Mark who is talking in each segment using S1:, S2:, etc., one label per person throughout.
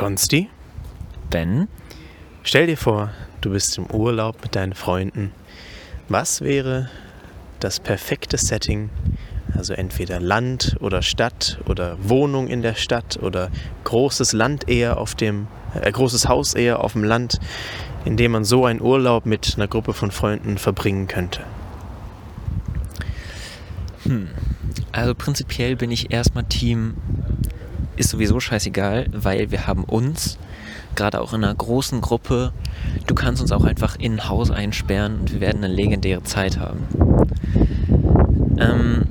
S1: Konsti,
S2: Ben?
S1: stell dir vor, du bist im Urlaub mit deinen Freunden. Was wäre das perfekte Setting? Also entweder Land oder Stadt oder Wohnung in der Stadt oder großes Land eher auf dem, äh, großes Haus eher auf dem Land, in dem man so einen Urlaub mit einer Gruppe von Freunden verbringen könnte.
S2: Also prinzipiell bin ich erstmal Team, ist sowieso scheißegal, weil wir haben uns, gerade auch in einer großen Gruppe, du kannst uns auch einfach in ein Haus einsperren und wir werden eine legendäre Zeit haben. Ähm,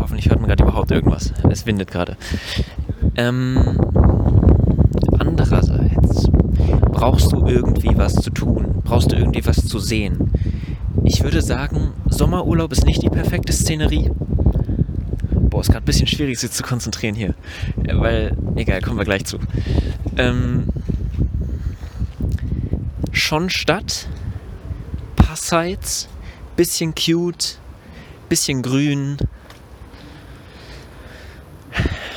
S2: hoffentlich hört man gerade überhaupt irgendwas. Es windet gerade. Ähm, andererseits brauchst du irgendwie was zu tun, brauchst du irgendwie was zu sehen. Ich würde sagen, Sommerurlaub ist nicht die perfekte Szenerie. Boah, ist gerade ein bisschen schwierig, sich zu konzentrieren hier. Weil, egal, kommen wir gleich zu. Ähm, schon Stadt, Passheits, bisschen cute, bisschen grün.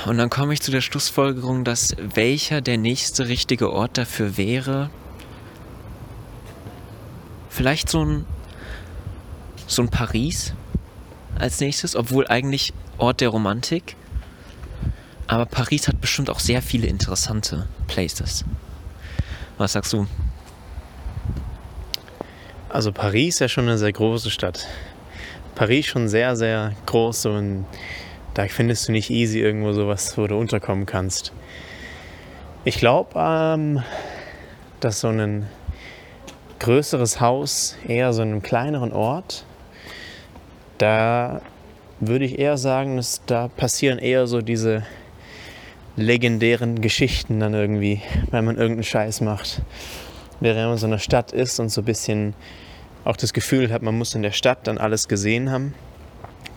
S2: Und dann komme ich zu der Schlussfolgerung, dass welcher der nächste richtige Ort dafür wäre. Vielleicht so ein so ein Paris als nächstes, obwohl eigentlich Ort der Romantik. Aber Paris hat bestimmt auch sehr viele interessante Places. Was sagst du?
S1: Also Paris ist ja schon eine sehr große Stadt. Paris schon sehr, sehr groß und da findest du nicht easy irgendwo sowas, wo du unterkommen kannst. Ich glaube, ähm, dass so ein größeres Haus eher so in einem kleineren Ort, da würde ich eher sagen, dass da passieren eher so diese legendären Geschichten dann irgendwie, wenn man irgendeinen Scheiß macht. Während man in so einer Stadt ist und so ein bisschen auch das Gefühl hat, man muss in der Stadt dann alles gesehen haben,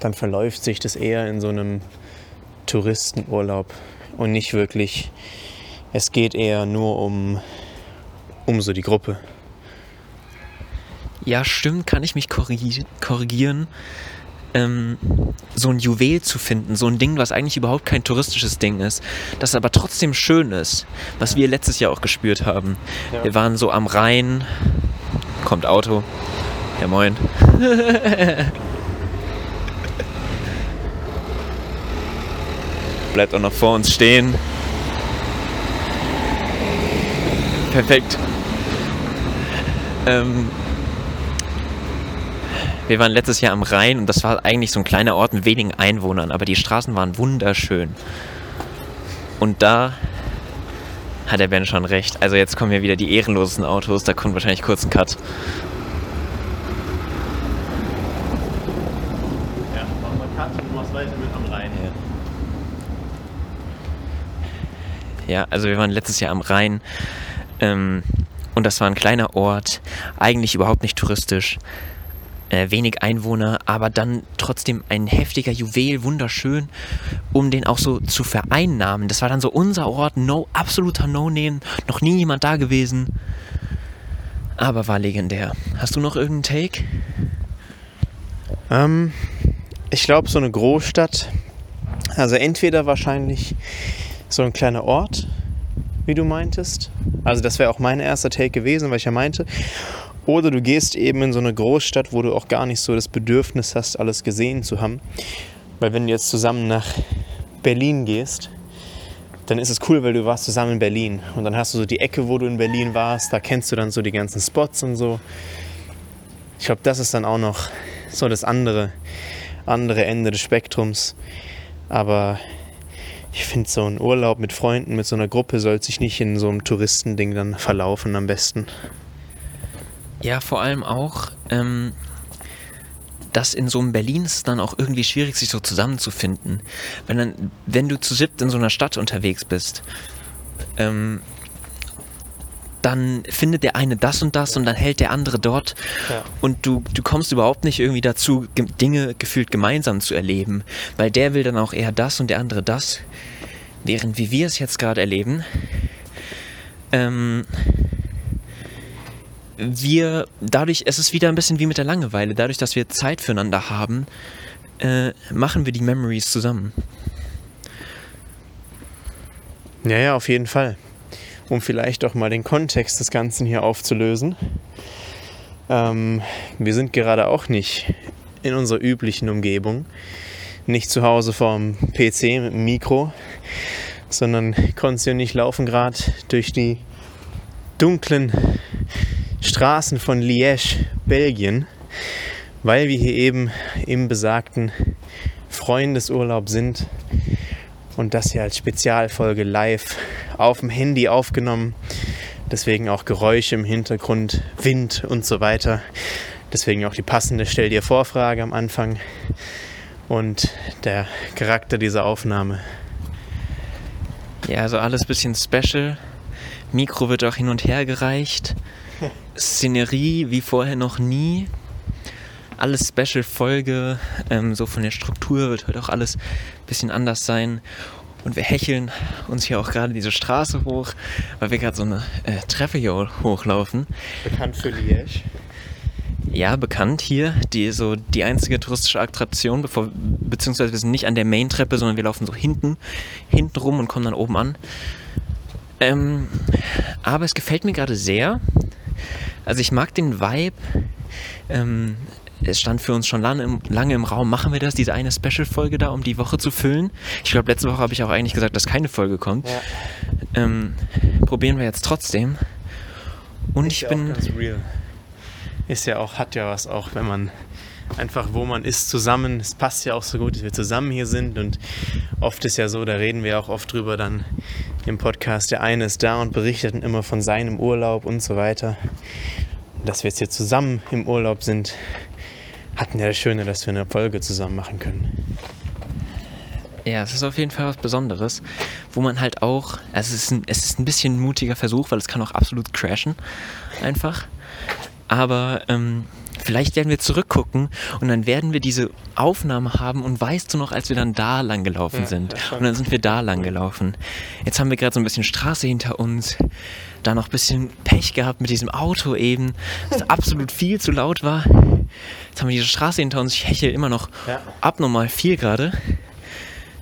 S1: dann verläuft sich das eher in so einem Touristenurlaub und nicht wirklich, es geht eher nur um, um so die Gruppe.
S2: Ja, stimmt, kann ich mich korrigi korrigieren. Ähm, so ein Juwel zu finden, so ein Ding, was eigentlich überhaupt kein touristisches Ding ist, das aber trotzdem schön ist, was wir letztes Jahr auch gespürt haben.
S1: Ja.
S2: Wir waren so am Rhein, kommt Auto, ja moin. Bleibt auch noch vor uns stehen. Perfekt. Ähm, wir waren letztes Jahr am Rhein und das war eigentlich so ein kleiner Ort mit wenigen Einwohnern, aber die Straßen waren wunderschön. Und da hat der Ben schon recht. Also jetzt kommen hier wieder die ehrenlosesten Autos, da kommt wahrscheinlich kurz ein Cut.
S1: Ja, machen wir Cut und machst weiter mit am Rhein.
S2: Ja, also wir waren letztes Jahr am Rhein ähm, und das war ein kleiner Ort, eigentlich überhaupt nicht touristisch, äh, wenig Einwohner, aber dann trotzdem ein heftiger Juwel, wunderschön, um den auch so zu vereinnahmen. Das war dann so unser Ort, no, absoluter No-Name, noch nie jemand da gewesen, aber war legendär. Hast du noch irgendeinen Take?
S1: Ähm, ich glaube, so eine Großstadt, also entweder wahrscheinlich so ein kleiner Ort, wie du meintest. Also das wäre auch mein erster Take gewesen, weil ich ja meinte. Oder du gehst eben in so eine Großstadt, wo du auch gar nicht so das Bedürfnis hast, alles gesehen zu haben. Weil wenn du jetzt zusammen nach Berlin gehst, dann ist es cool, weil du warst zusammen in Berlin. Und dann hast du so die Ecke, wo du in Berlin warst, da kennst du dann so die ganzen Spots und so. Ich glaube, das ist dann auch noch so das andere, andere Ende des Spektrums. Aber ich finde, so ein Urlaub mit Freunden, mit so einer Gruppe, soll sich nicht in so einem Touristending dann verlaufen am besten.
S2: Ja, vor allem auch, ähm, dass in so einem Berlin ist es dann auch irgendwie schwierig, sich so zusammenzufinden. Wenn, dann, wenn du zu siebt in so einer Stadt unterwegs bist, ähm, dann findet der eine das und das und dann hält der andere dort
S1: Ja.
S2: und du, du kommst überhaupt nicht irgendwie dazu, ge- Dinge gefühlt gemeinsam zu erleben, weil der will dann auch eher das und der andere das, während wie wir es jetzt gerade erleben, ähm, wir dadurch, es ist wieder ein bisschen wie mit der Langeweile, dadurch, dass wir Zeit füreinander haben, äh, machen wir die Memories zusammen.
S1: Ja, ja, auf jeden Fall. um vielleicht auch mal den Kontext des Ganzen hier aufzulösen. Ähm, wir sind gerade auch nicht in unserer üblichen Umgebung, nicht zu Hause vorm PC mit dem Mikro, sondern Konzi und ich laufen gerade durch die dunklen Straßen von Liège, Belgien, weil wir hier eben im besagten Freundesurlaub sind und das hier als Spezialfolge live auf dem Handy aufgenommen. Deswegen auch Geräusche im Hintergrund, Wind und so weiter. Deswegen auch die passende Stell dir Vorfrage am Anfang und der Charakter dieser Aufnahme.
S2: Ja, also alles bisschen special. Mikro wird auch hin und her gereicht. Szenerie wie vorher noch nie. Alles Special-Folge. Ähm, so von der Struktur wird heute auch alles ein bisschen anders sein. Und wir hecheln uns hier auch gerade diese Straße hoch, weil wir gerade so eine äh, Treppe hier hochlaufen.
S1: Bekannt für Liège.
S2: Ja, bekannt hier. Die so die einzige touristische Attraktion, bevor, beziehungsweise wir sind nicht an der Main-Treppe, sondern wir laufen so hinten, hinten rum und kommen dann oben an. Ähm, aber es gefällt mir gerade sehr. Also ich mag den Vibe. Ähm, es stand für uns schon lange im, lange im Raum, machen wir das, diese eine Special-Folge da, um die Woche zu füllen. Ich glaube, letzte Woche habe ich auch eigentlich gesagt, dass keine Folge kommt.
S1: Ja.
S2: Ähm, probieren wir jetzt trotzdem. Und
S1: Ist
S2: ich
S1: ja
S2: bin.
S1: auch ganz real. Ist ja auch, hat ja was auch, wenn man einfach, wo man ist, zusammen. Es passt ja auch so gut, dass wir zusammen hier sind. Und oft ist ja so, da reden wir auch oft drüber dann im Podcast. Der eine ist da und berichtet immer von seinem Urlaub und so weiter. Dass wir jetzt hier zusammen im Urlaub sind, hatten ja das Schöne, dass wir eine Folge zusammen machen können.
S2: Ja, es ist auf jeden Fall was Besonderes, wo man halt auch, also es ist ein, es ist ein bisschen ein mutiger Versuch, weil es kann auch absolut crashen, einfach. Aber ähm, vielleicht werden wir zurückgucken und dann werden wir diese Aufnahme haben und weißt du noch, als wir dann da lang gelaufen
S1: Ja,
S2: sind und dann sind wir da lang gelaufen. Jetzt haben wir gerade so ein bisschen Straße hinter uns, da noch ein bisschen Pech gehabt mit diesem Auto eben, das absolut viel zu laut war. Jetzt haben wir diese Straße hinter uns, ich hechel immer noch
S1: Ja.
S2: abnormal viel gerade.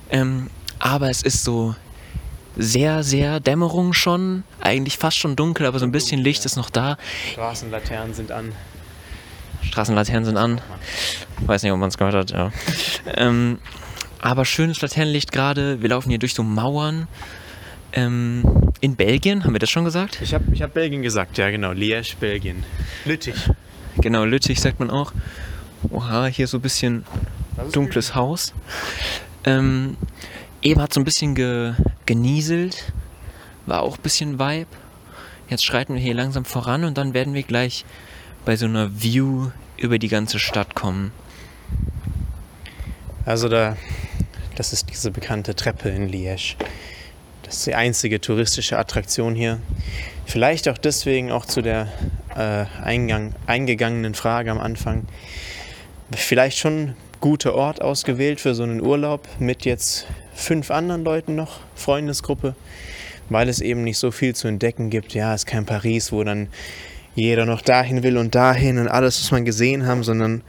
S2: Ähm, aber es ist so sehr, sehr Dämmerung schon. Eigentlich fast schon dunkel, aber so ein bisschen Licht ist noch da.
S1: Straßenlaternen sind an.
S2: Straßenlaternen sind an. Weiß nicht, ob man es gehört hat, ja. ähm, aber schönes Laternenlicht gerade. Wir laufen hier durch so Mauern. Ähm, in Belgien, haben wir das schon gesagt?
S1: Ich habe ich hab Belgien gesagt, ja genau. Liège, Belgien. Lüttich.
S2: Genau, Lüttich sagt man auch. Oha, hier so ein bisschen dunkles Haus. Ähm, eben hat so ein bisschen ge, genieselt. War auch ein bisschen Vibe. Jetzt schreiten wir hier langsam voran und dann werden wir gleich bei so einer View über die ganze Stadt kommen.
S1: Also da, das ist diese bekannte Treppe in Liège. Das ist die einzige touristische Attraktion hier. Vielleicht auch deswegen auch zu der äh, Eingang, eingegangenen Frage am Anfang. Vielleicht schon guter Ort ausgewählt für so einen Urlaub mit jetzt fünf anderen Leuten noch, Freundesgruppe, weil es eben nicht so viel zu entdecken gibt. Ja, es ist kein Paris, wo dann jeder noch dahin will und dahin und alles, was man gesehen haben, sondern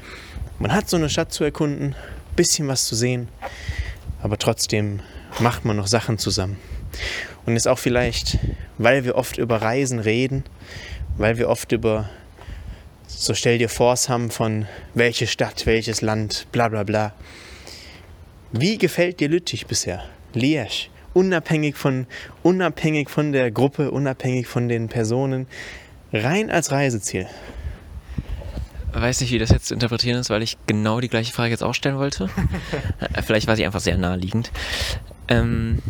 S1: man hat so eine Stadt zu erkunden, bisschen was zu sehen, aber trotzdem macht man noch Sachen zusammen. Und ist auch vielleicht, weil wir oft über Reisen reden, weil wir oft über so stell dir vors haben von welche Stadt, welches Land, bla bla bla. Wie gefällt dir Lüttich bisher? Liège. Unabhängig von, unabhängig von der Gruppe, unabhängig von den Personen, rein als Reiseziel.
S2: Weiß nicht, wie das jetzt zu interpretieren ist, weil ich genau die gleiche Frage jetzt auch stellen wollte. Vielleicht war sie einfach sehr naheliegend. Ähm,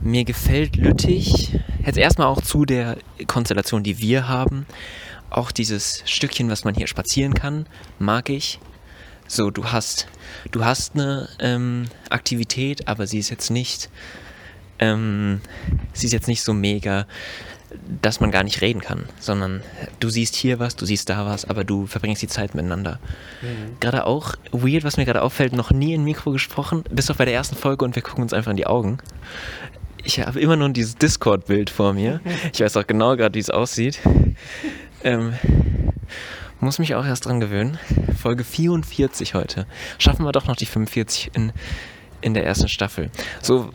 S2: mir gefällt Lüttich jetzt erstmal auch zu der Konstellation, die wir haben. Auch dieses Stückchen, was man hier spazieren kann, mag ich. So, du hast, du hast eine ähm, Aktivität, aber sie ist jetzt nicht, ähm, sie ist jetzt nicht so mega, dass man gar nicht reden kann, sondern du siehst hier was, du siehst da was, aber du verbringst die Zeit miteinander. Gerade auch weird, was mir gerade auffällt, noch nie in Mikro gesprochen, bis auf bei der ersten Folge und wir gucken uns einfach in die Augen. Ich habe immer nur dieses Discord-Bild vor mir. Ich weiß auch genau gerade, wie es aussieht. Ähm, muss mich auch erst dran gewöhnen. Folge 44 heute. Schaffen wir doch noch die 45 in, in der ersten Staffel. So,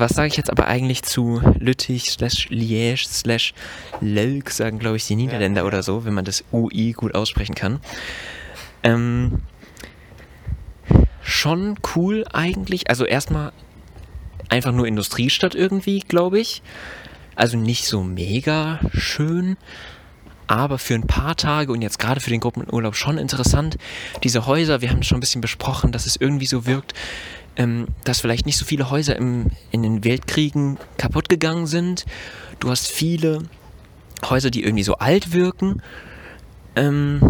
S2: was sage ich jetzt aber eigentlich zu Lüttich slash Liège slash Lelk, sagen glaube ich die Niederländer ja. oder so, wenn man das UI gut aussprechen kann. Ähm, schon cool eigentlich. Also erstmal einfach nur Industriestadt irgendwie, glaube ich. Also nicht so mega schön, aber für ein paar Tage und jetzt gerade für den Gruppenurlaub schon interessant. Diese Häuser, wir haben es schon ein bisschen besprochen, dass es irgendwie so wirkt, ähm, dass vielleicht nicht so viele Häuser im, in den Weltkriegen kaputt gegangen sind. Du hast viele Häuser, die irgendwie so alt wirken ähm,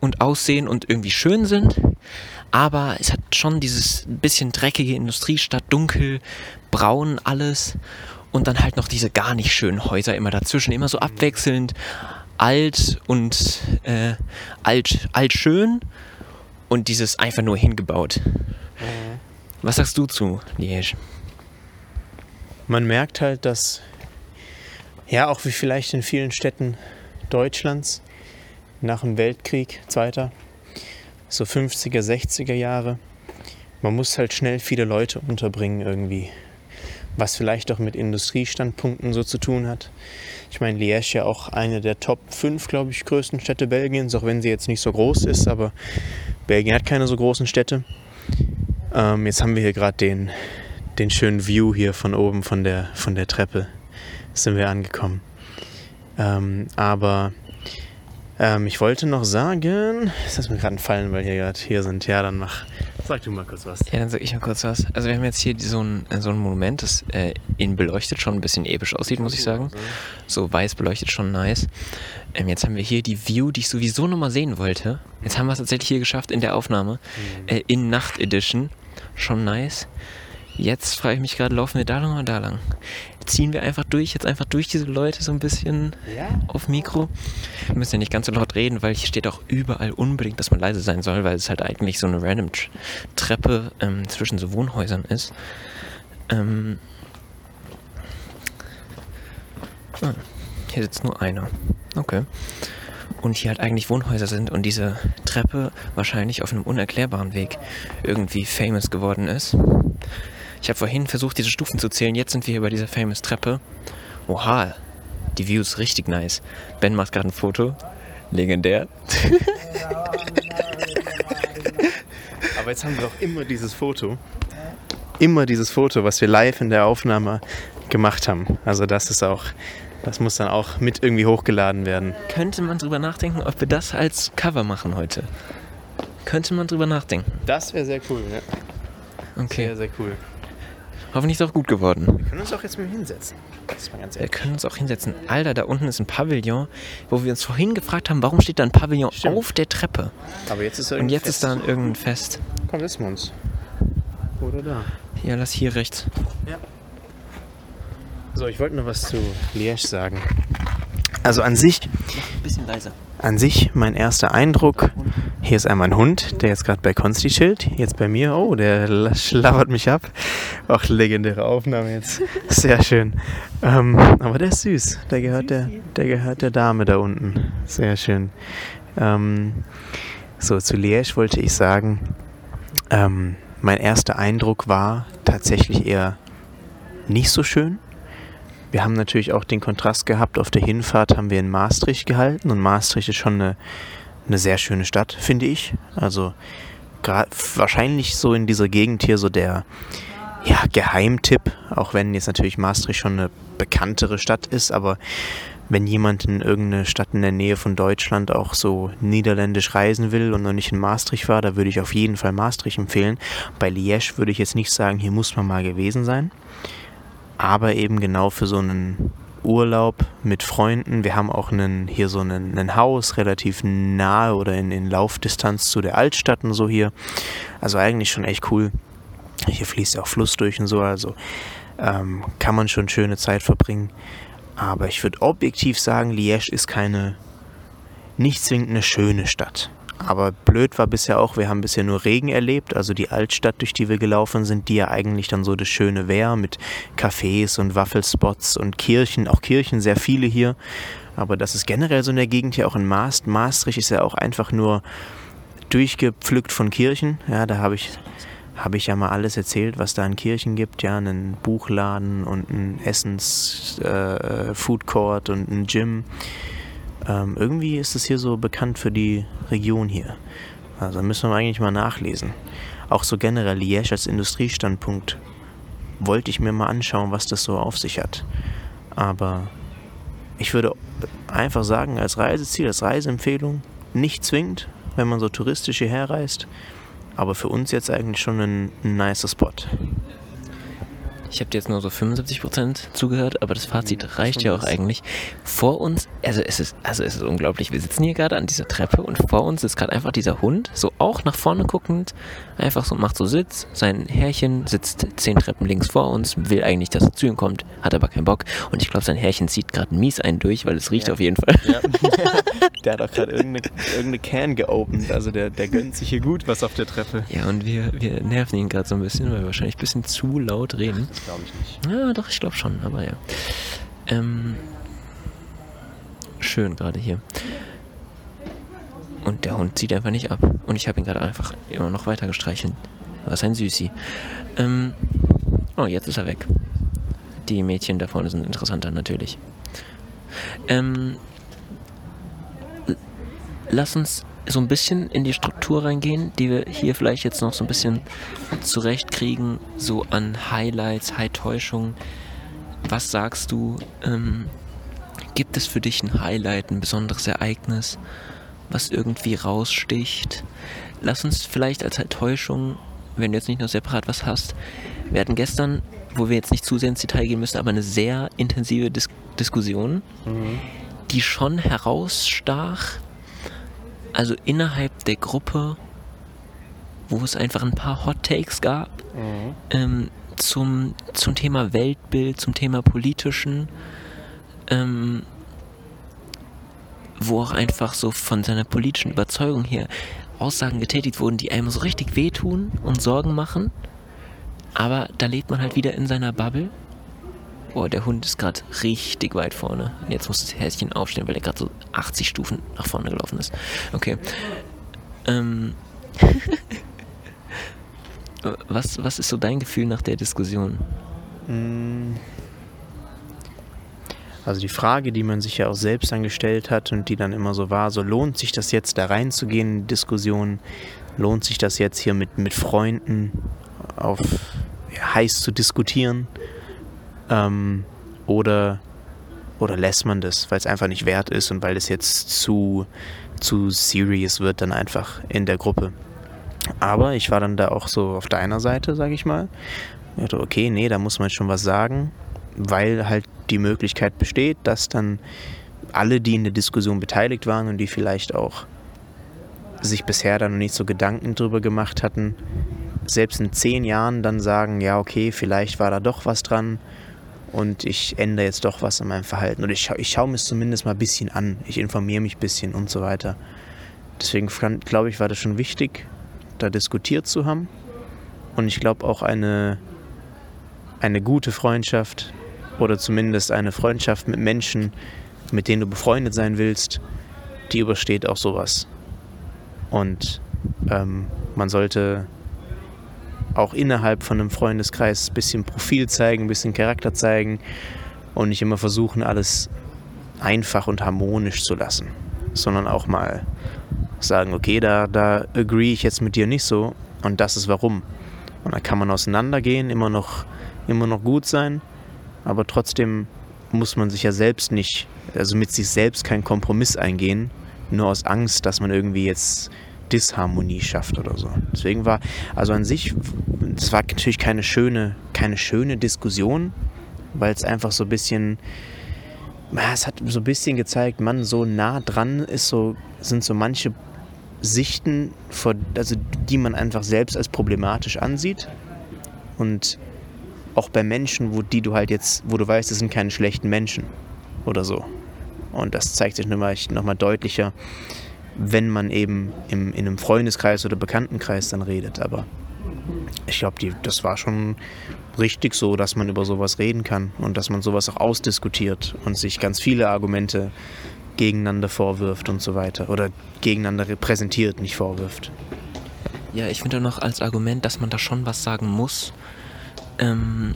S2: und aussehen und irgendwie schön sind. Aber es hat schon dieses bisschen dreckige Industriestadt, dunkel, braun alles. Und dann halt noch diese gar nicht schönen Häuser immer dazwischen, immer so abwechselnd. Alt und äh, alt, alt schön und dieses einfach nur hingebaut. Mhm. Was sagst du zu Liège?
S1: Man merkt halt, dass, ja, auch wie vielleicht in vielen Städten Deutschlands nach dem Weltkrieg, zweiter, so 50er, 60er Jahre, man muss halt schnell viele Leute unterbringen irgendwie. Was vielleicht auch mit Industriestandpunkten so zu tun hat. Ich meine, Liège ja auch eine der Top 5, glaube ich, größten Städte Belgiens, auch wenn sie jetzt nicht so groß ist, aber Belgien hat keine so großen Städte. Ähm, jetzt haben wir hier gerade den, den schönen View hier von oben von der, von der Treppe. Sind wir angekommen. Ähm, aber ähm, ich wollte noch sagen, das ist mir gerade entfallen, weil hier gerade hier sind. Ja, dann mach. Sag du mal kurz was.
S2: Ja, dann sag ich mal kurz was. Also wir haben jetzt hier so ein, so ein Monument, das äh, innen beleuchtet schon ein bisschen episch aussieht, muss ich sagen. So weiß beleuchtet schon nice. Ähm, jetzt haben wir hier die View, die ich sowieso nochmal sehen wollte. Jetzt haben wir es tatsächlich hier geschafft in der Aufnahme. Mhm. Äh, in Nacht Edition. Schon nice. Jetzt frage ich mich gerade, laufen wir da lang oder da lang? Ziehen wir einfach durch, jetzt einfach durch diese Leute so ein bisschen ja. auf Mikro. Wir müssen ja nicht ganz so laut reden, weil hier steht auch überall unbedingt, dass man leise sein soll, weil es halt eigentlich so eine random Treppe ähm, zwischen so Wohnhäusern ist. Ähm ah, hier sitzt nur einer. Okay. Und hier halt eigentlich Wohnhäuser sind und diese Treppe wahrscheinlich auf einem unerklärbaren Weg irgendwie famous geworden ist. Ich habe vorhin versucht, diese Stufen zu zählen. Jetzt sind wir hier bei dieser famous Treppe. Oha, die View ist richtig nice. Ben macht gerade ein Foto. Legendär.
S1: Aber jetzt haben wir doch immer dieses Foto. Immer dieses Foto, was wir live in der Aufnahme gemacht haben. Also das ist auch, das muss dann auch mit irgendwie hochgeladen werden.
S2: Könnte man drüber nachdenken, ob wir das als Cover machen heute? Könnte man drüber nachdenken.
S1: Das wäre sehr cool, ja.
S2: Okay.
S1: Sehr, sehr cool.
S2: Hoffentlich ist es auch gut geworden.
S1: Wir können uns auch jetzt mal hinsetzen.
S2: Wir können uns auch hinsetzen. Alter, da unten ist ein Pavillon, wo wir uns vorhin gefragt haben, warum steht da ein Pavillon Stimmt. auf der Treppe?
S1: Aber jetzt ist
S2: Und jetzt Fest. ist da irgendein Fest.
S1: Komm, wissen wir uns. Oder da.
S2: Ja, lass hier rechts. Ja.
S1: So, ich wollte noch was zu Liège sagen. Also an sich.
S2: Ein bisschen leiser.
S1: An sich mein erster Eindruck. Hier ist einmal ein Hund, der jetzt gerade bei Konsti chillt. Jetzt bei mir. Oh, der schlabbert mich ab. Auch legendäre Aufnahme jetzt. Sehr schön. Ähm, aber der ist süß. Der gehört der, der gehört der Dame da unten. Sehr schön. Ähm, so, zu Liège wollte ich sagen, ähm, mein erster Eindruck war tatsächlich eher nicht so schön. Wir haben natürlich auch den Kontrast gehabt. Auf der Hinfahrt haben wir in Maastricht gehalten und Maastricht ist schon eine, eine sehr schöne Stadt, finde ich. Also wahrscheinlich so in dieser Gegend hier so der ja, Geheimtipp, auch wenn jetzt natürlich Maastricht schon eine bekanntere Stadt ist, aber wenn jemand in irgendeine Stadt in der Nähe von Deutschland auch so niederländisch reisen will und noch nicht in Maastricht war, da würde ich auf jeden Fall Maastricht empfehlen. Bei Liège würde ich jetzt nicht sagen, hier muss man mal gewesen sein aber eben genau für so einen Urlaub mit Freunden. Wir haben auch einen, hier so einen, ein Haus relativ nahe oder in, in Laufdistanz zu der Altstadt und so hier. Also eigentlich schon echt cool. Hier fließt ja auch Fluss durch und so, also ähm, kann man schon schöne Zeit verbringen. Aber ich würde objektiv sagen, Liège ist keine, nicht zwingend eine schöne Stadt. Aber blöd war bisher auch, wir haben bisher nur Regen erlebt, also die Altstadt, durch die wir gelaufen sind, die ja eigentlich dann so das Schöne wäre, mit Cafés und Waffelspots und Kirchen, auch Kirchen, sehr viele hier. Aber das ist generell so in der Gegend hier auch in Maast. Maastricht ist ja auch einfach nur durchgepflückt von Kirchen. Ja, da habe ich, habe ich ja mal alles erzählt, was da in Kirchen gibt. Ja, einen Buchladen und einen Essens-Food äh, Court und ein Gym. Ähm, irgendwie ist es hier so bekannt für die Region hier. Also müssen wir eigentlich mal nachlesen. Auch so generell Liège als Industriestandpunkt wollte ich mir mal anschauen, was das so auf sich hat. Aber ich würde einfach sagen, als Reiseziel, als Reiseempfehlung, nicht zwingend, wenn man so touristisch hierher reist, aber für uns jetzt eigentlich schon ein, ein nicer Spot.
S2: Ich habe dir jetzt nur so 75% zugehört, aber das Fazit mhm, reicht ja auch eigentlich. Vor uns, also es ist, also es ist unglaublich, wir sitzen hier gerade an dieser Treppe und vor uns ist gerade einfach dieser Hund, so auch nach vorne guckend, einfach so, macht so Sitz, sein Herrchen sitzt zehn Treppen links vor uns, will eigentlich, dass er zu ihm kommt, hat aber keinen Bock und ich glaube, sein Herrchen zieht gerade mies einen durch, weil es riecht ja. auf jeden Fall. Ja.
S1: der hat auch gerade irgendeine, irgendeine Can geopend, also der, der gönnt sich hier gut was auf der Treppe.
S2: Ja, und wir, wir nerven ihn gerade so ein bisschen, weil wir wahrscheinlich ein bisschen zu laut reden.
S1: Glaube ich nicht.
S2: Ja, doch, ich glaube schon, aber ja. Ähm, schön gerade hier. Und der Hund zieht einfach nicht ab. Und ich habe ihn gerade einfach immer noch weiter gestreichelt. Was ein Süßi. Ähm, oh, jetzt ist er weg. Die Mädchen da vorne sind interessanter natürlich. Ähm, lass uns so ein bisschen in die Struktur reingehen, die wir hier vielleicht jetzt noch so ein bisschen zurechtkriegen, so an Highlights, High-Täuschungen. Was sagst du? Ähm, gibt es für dich ein Highlight, ein besonderes Ereignis, was irgendwie raussticht? Lass uns vielleicht als Täuschung, wenn du jetzt nicht nur separat was hast, wir hatten gestern, wo wir jetzt nicht zu sehr ins Detail gehen müssen, aber eine sehr intensive Dis Diskussion, mhm. die schon herausstach also innerhalb der Gruppe, wo es einfach ein paar Hot Takes gab mhm. ähm, zum, zum Thema Weltbild, zum Thema politischen, ähm, wo auch einfach so von seiner politischen Überzeugung her Aussagen getätigt wurden, die einem so richtig wehtun und Sorgen machen. Aber da lebt man halt wieder in seiner Bubble Boah, der Hund ist gerade richtig weit vorne. Jetzt muss das Häschen aufstehen, weil er gerade so 80 Stufen nach vorne gelaufen ist. Okay. Ähm. was, was ist so dein Gefühl nach der Diskussion? Mm.
S1: Also die Frage, die man sich ja auch selbst angestellt hat und die dann immer so war, so lohnt sich das jetzt da reinzugehen in die Diskussion? Lohnt sich das jetzt hier mit, mit Freunden auf ja, heiß zu diskutieren? Ähm, oder, oder lässt man das, weil es einfach nicht wert ist und weil es jetzt zu, zu serious wird dann einfach in der Gruppe. Aber ich war dann da auch so auf deiner Seite, sage ich mal. Ich dachte, okay, nee, da muss man schon was sagen, weil halt die Möglichkeit besteht, dass dann alle, die in der Diskussion beteiligt waren und die vielleicht auch sich bisher dann noch nicht so Gedanken drüber gemacht hatten, selbst in zehn Jahren dann sagen, ja, okay, vielleicht war da doch was dran und ich ändere jetzt doch was an meinem Verhalten. Oder ich, ich schaue mir es zumindest mal ein bisschen an. Ich informiere mich ein bisschen und so weiter. Deswegen glaube ich, war das schon wichtig, da diskutiert zu haben. Und ich glaube auch eine, eine gute Freundschaft oder zumindest eine Freundschaft mit Menschen, mit denen du befreundet sein willst, die übersteht auch sowas. Und ähm, man sollte auch innerhalb von einem Freundeskreis ein bisschen Profil zeigen, ein bisschen Charakter zeigen und nicht immer versuchen, alles einfach und harmonisch zu lassen, sondern auch mal sagen, okay, da, da agree ich jetzt mit dir nicht so und das ist warum. Und da kann man auseinandergehen, immer noch, immer noch gut sein, aber trotzdem muss man sich ja selbst nicht, also mit sich selbst keinen Kompromiss eingehen, nur aus Angst, dass man irgendwie jetzt Disharmonie schafft oder so. Deswegen war, also an sich, es war natürlich keine schöne, keine schöne Diskussion, weil es einfach so ein bisschen, es hat so ein bisschen gezeigt, man, so nah dran ist so, sind so manche Sichten, vor, also die man einfach selbst als problematisch ansieht. Und auch bei Menschen, wo die du halt jetzt, wo du weißt, das sind keine schlechten Menschen oder so. Und das zeigt sich nochmal noch deutlicher, wenn man eben im, in einem Freundeskreis oder Bekanntenkreis dann redet. Aber ich glaube, das war schon richtig so, dass man über sowas reden kann und dass man sowas auch ausdiskutiert und sich ganz viele Argumente gegeneinander vorwirft und so weiter. Oder gegeneinander repräsentiert, nicht vorwirft.
S2: Ja, ich finde noch als Argument, dass man da schon was sagen muss, ähm,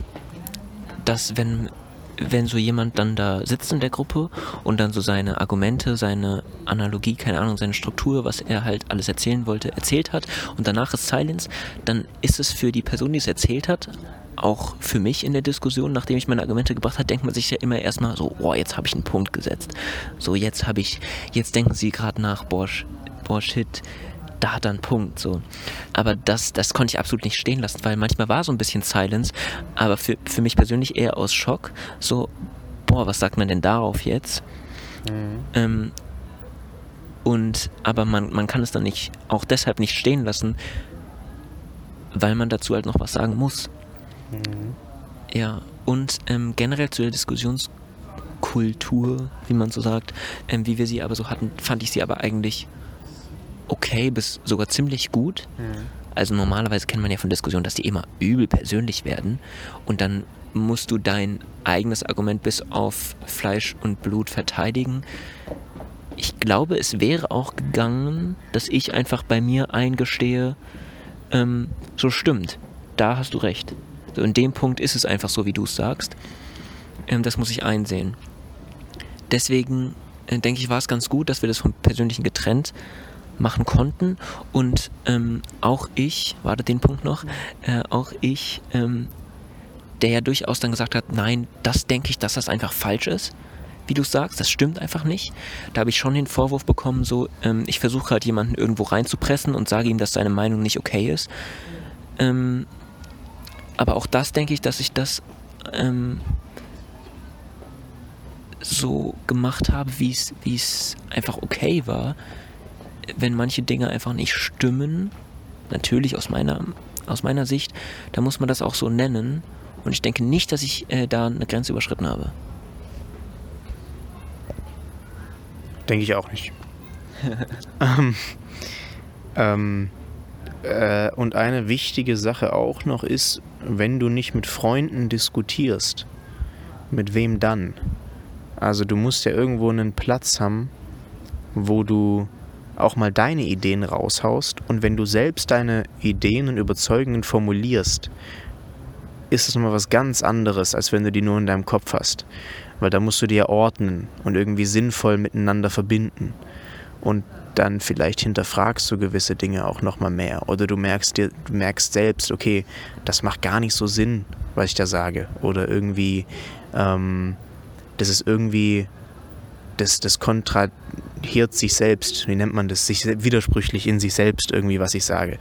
S2: dass wenn wenn so jemand dann da sitzt in der Gruppe und dann so seine Argumente, seine Analogie, keine Ahnung, seine Struktur, was er halt alles erzählen wollte, erzählt hat und danach ist Silence, dann ist es für die Person, die es erzählt hat, auch für mich in der Diskussion, nachdem ich meine Argumente gebracht habe, denkt man sich ja immer erstmal so, oh, jetzt habe ich einen Punkt gesetzt. So, jetzt habe ich, jetzt denken sie gerade nach, boah, boah, shit, da hat er einen Punkt. So. Aber das, das konnte ich absolut nicht stehen lassen, weil manchmal war so ein bisschen Silence, aber für, für mich persönlich eher aus Schock. So, boah, was sagt man denn darauf jetzt? Mhm. Ähm, und aber man, man kann es dann nicht auch deshalb nicht stehen lassen, weil man dazu halt noch was sagen muss. Mhm. Ja, und ähm, generell zu der Diskussionskultur, wie man so sagt, ähm, wie wir sie aber so hatten, fand ich sie aber eigentlich okay bis sogar ziemlich gut. Mhm. Also normalerweise kennt man ja von Diskussionen, dass die immer übel persönlich werden und dann musst du dein eigenes Argument bis auf Fleisch und Blut verteidigen. Ich glaube, es wäre auch gegangen, dass ich einfach bei mir eingestehe, ähm, so stimmt, da hast du recht. So in dem Punkt ist es einfach so, wie du es sagst. Ähm, das muss ich einsehen. Deswegen äh, denke ich, war es ganz gut, dass wir das vom Persönlichen getrennt machen konnten. Und ähm, auch ich, warte den Punkt noch, äh, auch ich, ähm, der ja durchaus dann gesagt hat, nein, das denke ich, dass das einfach falsch ist. Wie du sagst, das stimmt einfach nicht. Da habe ich schon den Vorwurf bekommen, so, ähm, ich versuche halt jemanden irgendwo reinzupressen und sage ihm, dass seine Meinung nicht okay ist. Ähm, aber auch das denke ich, dass ich das ähm, so gemacht habe, wie es einfach okay war wenn manche Dinge einfach nicht stimmen, natürlich aus meiner, aus meiner Sicht, dann muss man das auch so nennen. Und ich denke nicht, dass ich äh, da eine Grenze überschritten habe.
S1: Denke ich auch nicht. ähm, ähm, äh, und eine wichtige Sache auch noch ist, wenn du nicht mit Freunden diskutierst, mit wem dann? Also du musst ja irgendwo einen Platz haben, wo du auch mal deine Ideen raushaust und wenn du selbst deine Ideen und Überzeugungen formulierst, ist es nochmal was ganz anderes, als wenn du die nur in deinem Kopf hast. Weil da musst du dir ordnen und irgendwie sinnvoll miteinander verbinden. Und dann vielleicht hinterfragst du gewisse Dinge auch nochmal mehr. Oder du merkst dir, du merkst selbst, okay, das macht gar nicht so Sinn, was ich da sage. Oder irgendwie, ähm, das ist irgendwie, das, das kontra, hiert sich selbst, wie nennt man das, sich widersprüchlich in sich selbst irgendwie, was ich sage.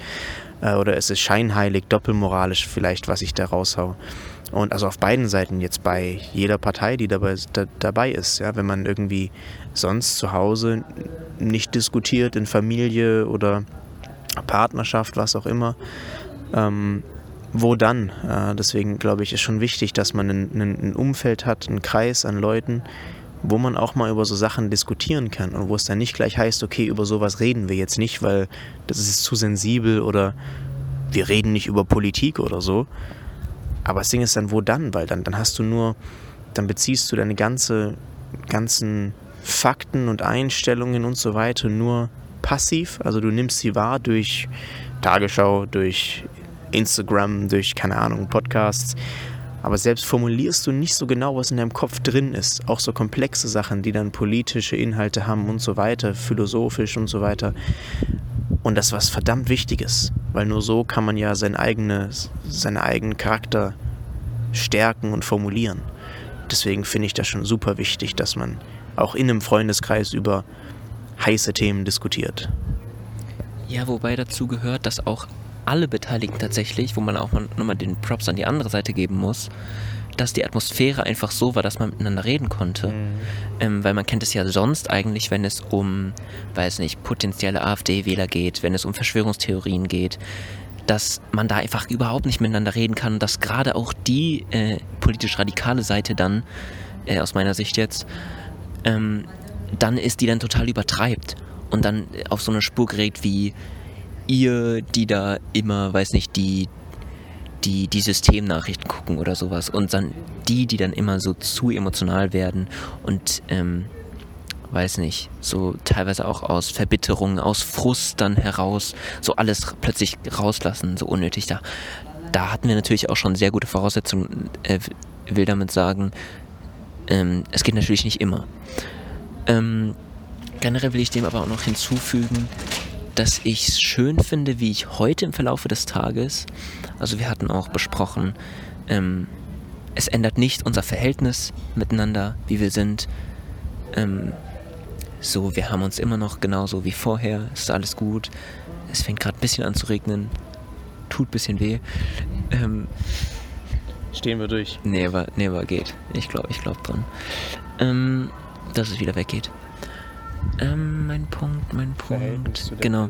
S1: Äh, oder es ist scheinheilig, doppelmoralisch vielleicht, was ich da raushau. Und also auf beiden Seiten jetzt bei jeder Partei, die dabei, da, dabei ist, ja, wenn man irgendwie sonst zu Hause nicht diskutiert, in Familie oder Partnerschaft, was auch immer, ähm, wo dann? Äh, deswegen glaube ich, ist schon wichtig, dass man ein, ein Umfeld hat, einen Kreis an Leuten, wo man auch mal über so Sachen diskutieren kann und wo es dann nicht gleich heißt, okay, über sowas reden wir jetzt nicht, weil das ist zu sensibel oder wir reden nicht über Politik oder so. Aber das Ding ist dann, wo dann? Weil dann, dann hast du nur, dann beziehst du deine ganze, ganzen Fakten und Einstellungen und so weiter nur passiv. Also du nimmst sie wahr durch Tagesschau, durch Instagram, durch, keine Ahnung, Podcasts aber selbst formulierst du nicht so genau, was in deinem Kopf drin ist. Auch so komplexe Sachen, die dann politische Inhalte haben und so weiter, philosophisch und so weiter. Und das was verdammt Wichtiges, weil nur so kann man ja sein eigenes, seinen eigenen Charakter stärken und formulieren. Deswegen finde ich das schon super wichtig, dass man auch in einem Freundeskreis über heiße Themen diskutiert.
S2: Ja, wobei dazu gehört, dass auch alle Beteiligten tatsächlich, wo man auch nochmal den Props an die andere Seite geben muss, dass die Atmosphäre einfach so war, dass man miteinander reden konnte. Mhm. Ähm, weil man kennt es ja sonst eigentlich, wenn es um, weiß nicht, potenzielle AfD-Wähler geht, wenn es um Verschwörungstheorien geht, dass man da einfach überhaupt nicht miteinander reden kann, dass gerade auch die äh, politisch radikale Seite dann, äh, aus meiner Sicht jetzt, ähm, dann ist, die dann total übertreibt und dann auf so eine Spur gerät wie, ihr, die da immer, weiß nicht, die, die, die Systemnachrichten gucken oder sowas und dann die, die dann immer so zu emotional werden und ähm, weiß nicht, so teilweise auch aus Verbitterung, aus Frust dann heraus, so alles plötzlich rauslassen, so unnötig da. Da hatten wir natürlich auch schon sehr gute Voraussetzungen, äh, will damit sagen, ähm, es geht natürlich nicht immer. Ähm, generell will ich dem aber auch noch hinzufügen, dass ich es schön finde, wie ich heute im Verlaufe des Tages, also wir hatten auch besprochen, ähm, es ändert nicht unser Verhältnis miteinander, wie wir sind. Ähm, so, wir haben uns immer noch genauso wie vorher, ist alles gut. Es fängt gerade ein bisschen an zu regnen, tut ein bisschen weh. Ähm,
S1: Stehen wir durch.
S2: Nee, aber, nee, aber geht. Ich glaube ich glaub dran. Ähm, dass es wieder weggeht. Ähm, mein Punkt, mein Punkt. Genau.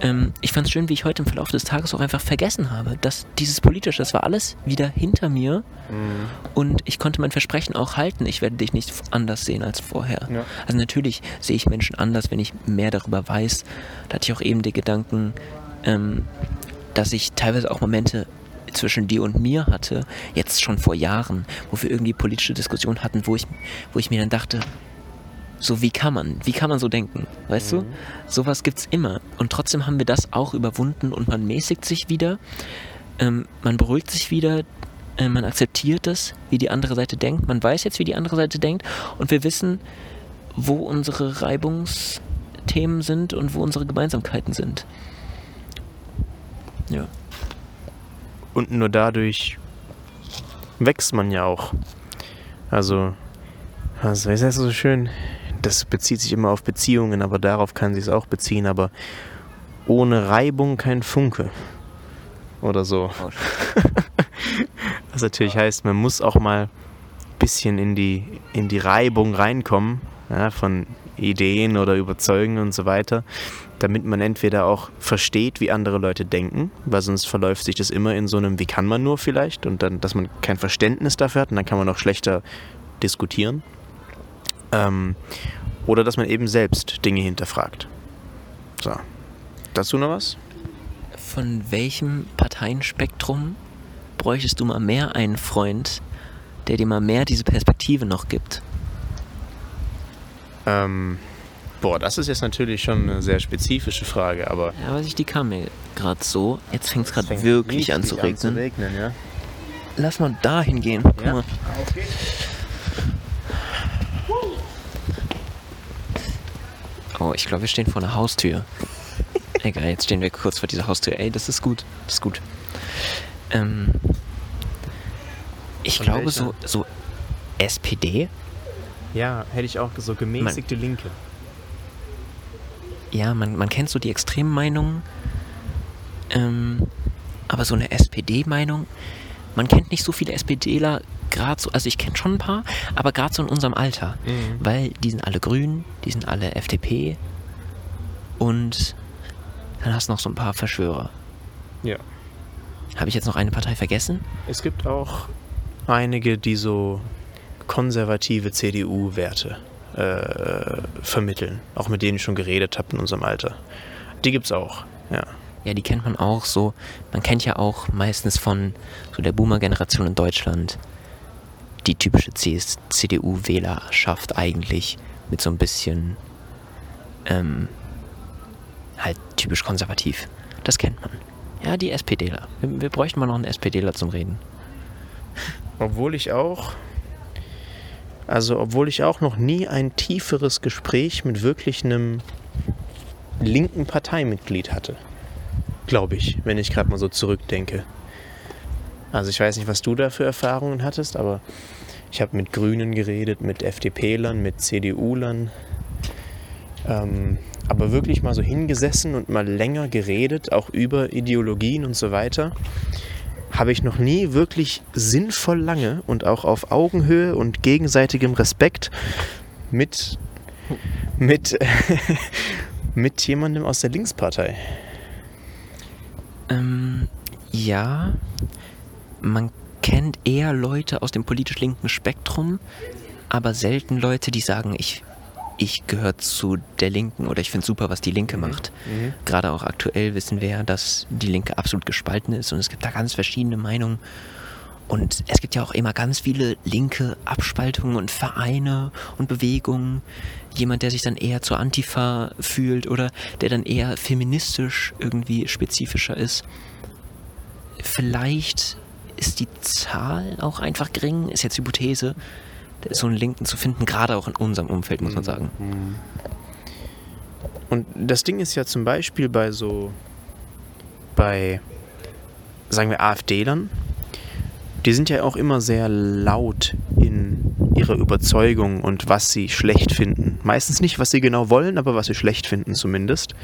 S2: Ähm, ich fand es schön, wie ich heute im Verlauf des Tages auch einfach vergessen habe, dass dieses Politische, das war alles wieder hinter mir mhm. und ich konnte mein Versprechen auch halten. Ich werde dich nicht anders sehen als vorher. Ja. Also natürlich sehe ich Menschen anders, wenn ich mehr darüber weiß. Da hatte ich auch eben die Gedanken, ähm, dass ich teilweise auch Momente zwischen dir und mir hatte, jetzt schon vor Jahren, wo wir irgendwie politische Diskussionen hatten, wo ich, wo ich mir dann dachte, so wie kann man, wie kann man so denken, weißt mhm. du? Sowas gibt's immer und trotzdem haben wir das auch überwunden und man mäßigt sich wieder, ähm, man beruhigt sich wieder, äh, man akzeptiert das, wie die andere Seite denkt, man weiß jetzt, wie die andere Seite denkt und wir wissen, wo unsere Reibungsthemen sind und wo unsere Gemeinsamkeiten sind. Ja.
S1: Und nur dadurch wächst man ja auch. Also, was ist das so schön? Das bezieht sich immer auf Beziehungen, aber darauf kann sich es auch beziehen. Aber ohne Reibung kein Funke. Oder so. Oh, Was natürlich heißt, man muss auch mal ein bisschen in die, in die Reibung reinkommen, ja, von Ideen oder Überzeugungen und so weiter, damit man entweder auch versteht, wie andere Leute denken, weil sonst verläuft sich das immer in so einem, wie kann man nur vielleicht, und dann, dass man kein Verständnis dafür hat und dann kann man auch schlechter diskutieren. Ähm, oder dass man eben selbst Dinge hinterfragt. So. Dazu noch was?
S2: Von welchem Parteienspektrum bräuchtest du mal mehr einen Freund, der dir mal mehr diese Perspektive noch gibt?
S1: Ähm, boah, das ist jetzt natürlich schon eine sehr spezifische Frage, aber.
S2: Ja, weiß ich, die kam mir gerade so. Jetzt fängt es gerade wirklich an zu regnen. An zu regnen ja. Lass mal dahin gehen. Guck ja. mal. Okay. Oh, ich glaube, wir stehen vor einer Haustür. Egal, jetzt stehen wir kurz vor dieser Haustür. Ey, das ist gut. Das ist gut. Ähm, ich Von glaube, so, so SPD
S1: ja, hätte ich auch so gemäßigte man, Linke.
S2: Ja, man, man kennt so die extremen Meinungen. Ähm, aber so eine SPD-Meinung, man kennt nicht so viele SPDler, gerade so, also ich kenne schon ein paar, aber gerade so in unserem Alter. Mhm. Weil die sind alle grün, die sind alle FDP und dann hast du noch so ein paar Verschwörer.
S1: Ja.
S2: Habe ich jetzt noch eine Partei vergessen?
S1: Es gibt auch einige, die so konservative CDU-Werte äh, vermitteln. Auch mit denen ich schon geredet habe in unserem Alter. Die gibt es auch, ja.
S2: Ja, die kennt man auch so. Man kennt ja auch meistens von so der Boomer-Generation in Deutschland die typische CDU-Wählerschaft eigentlich mit so ein bisschen ähm, halt typisch konservativ. Das kennt man. Ja, die SPDler. Wir, wir bräuchten mal noch einen SPDler zum Reden.
S1: Obwohl ich auch also, obwohl ich auch noch nie ein tieferes Gespräch mit wirklich einem linken Parteimitglied hatte. Glaube ich, wenn ich gerade mal so zurückdenke. Also, ich weiß nicht, was du da für Erfahrungen hattest, aber ich habe mit Grünen geredet, mit FDP-Lern, mit CDU-Lern. Ähm, aber wirklich mal so hingesessen und mal länger geredet, auch über Ideologien und so weiter habe ich noch nie wirklich sinnvoll lange und auch auf Augenhöhe und gegenseitigem Respekt mit, mit, mit jemandem aus der Linkspartei.
S2: Ähm, ja, man kennt eher Leute aus dem politisch linken Spektrum, aber selten Leute, die sagen, ich ich gehöre zu der Linken oder ich finde super, was die Linke mhm. macht. Mhm. Gerade auch aktuell wissen wir ja, dass die Linke absolut gespalten ist und es gibt da ganz verschiedene Meinungen. Und es gibt ja auch immer ganz viele linke Abspaltungen und Vereine und Bewegungen. Jemand, der sich dann eher zur Antifa fühlt oder der dann eher feministisch irgendwie spezifischer ist. Vielleicht ist die Zahl auch einfach gering, ist jetzt Hypothese, so einen Linken zu finden, gerade auch in unserem Umfeld, muss man sagen.
S1: Und das Ding ist ja zum Beispiel bei so, bei, sagen wir, AfD-Lern, die sind ja auch immer sehr laut in ihrer Überzeugung und was sie schlecht finden. Meistens nicht, was sie genau wollen, aber was sie schlecht finden zumindest.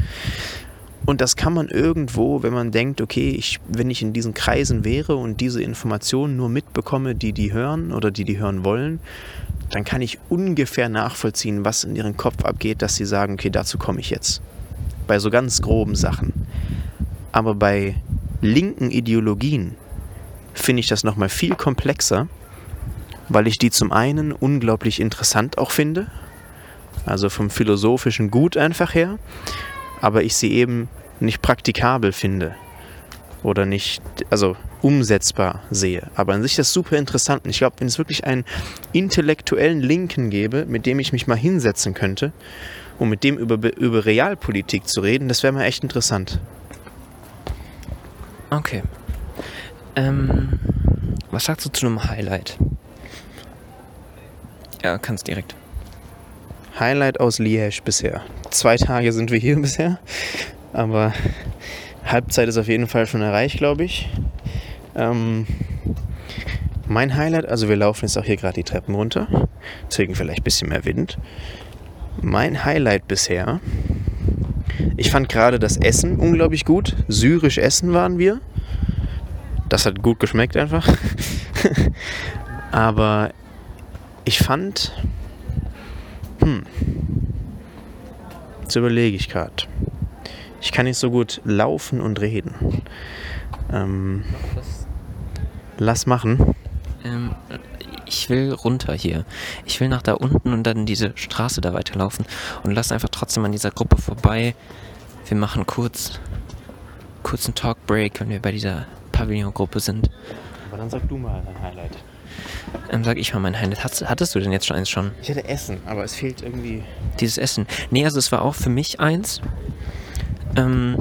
S1: Und das kann man irgendwo, wenn man denkt, okay, ich, wenn ich in diesen Kreisen wäre und diese Informationen nur mitbekomme, die die hören oder die die hören wollen, dann kann ich ungefähr nachvollziehen, was in ihrem Kopf abgeht, dass sie sagen, okay, dazu komme ich jetzt. Bei so ganz groben Sachen. Aber bei linken Ideologien finde ich das nochmal viel komplexer, weil ich die zum einen unglaublich interessant auch finde, also vom philosophischen Gut einfach her, aber ich sie eben nicht praktikabel finde oder nicht, also umsetzbar sehe. Aber an sich ist das super interessant. Und ich glaube, wenn es wirklich einen intellektuellen Linken gäbe, mit dem ich mich mal hinsetzen könnte, um mit dem über, über Realpolitik zu reden, das wäre mal echt interessant.
S2: Okay. Ähm, was sagst du zu einem Highlight? Ja, kannst direkt.
S1: Highlight aus Liège bisher. Zwei Tage sind wir hier bisher, aber Halbzeit ist auf jeden Fall schon erreicht, glaube ich. Ähm, mein Highlight, also wir laufen jetzt auch hier gerade die Treppen runter, deswegen vielleicht ein bisschen mehr Wind. Mein Highlight bisher, ich fand gerade das Essen unglaublich gut. Syrisch essen waren wir. Das hat gut geschmeckt einfach. Aber ich fand, hm, jetzt überlege ich gerade. Ich kann nicht so gut laufen und reden. Ähm, lass machen.
S2: Ähm, ich will runter hier. Ich will nach da unten und dann diese Straße da weiterlaufen. Und lass einfach trotzdem an dieser Gruppe vorbei. Wir machen kurz, kurz einen Talkbreak, wenn wir bei dieser Pavillon-Gruppe sind.
S1: Aber dann sag du mal dein Highlight.
S2: Dann sag ich mal mein Highlight. Hattest, hattest du denn jetzt schon eins schon?
S1: Ich hatte Essen, aber es fehlt irgendwie.
S2: Dieses Essen. Nee, also es war auch für mich eins. Ähm,